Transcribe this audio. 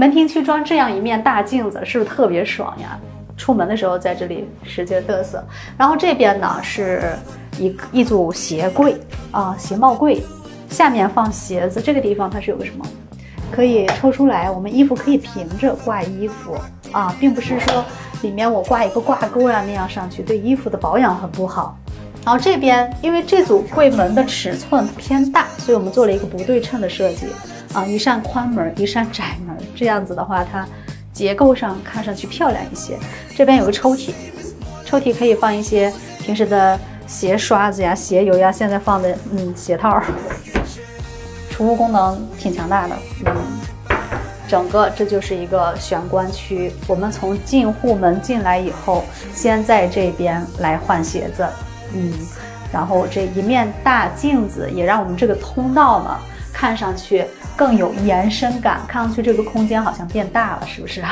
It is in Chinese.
门厅区装这样一面大镜子，是不是特别爽呀？出门的时候在这里使劲嘚瑟。然后这边呢是一一组鞋柜啊，鞋帽柜，下面放鞋子。这个地方它是有个什么？可以抽出来，我们衣服可以平着挂衣服啊，并不是说里面我挂一个挂钩呀那样上去，对衣服的保养很不好。然后这边因为这组柜门的尺寸偏大，所以我们做了一个不对称的设计啊，一扇宽门，一扇窄门，这样子的话它。结构上看上去漂亮一些。这边有个抽屉，抽屉可以放一些平时的鞋刷子呀、鞋油呀。现在放的嗯鞋套，储物功能挺强大的。嗯，整个这就是一个玄关区。我们从进户门进来以后，先在这边来换鞋子。嗯，然后这一面大镜子也让我们这个通道呢看上去。更有延伸感，看上去这个空间好像变大了，是不是？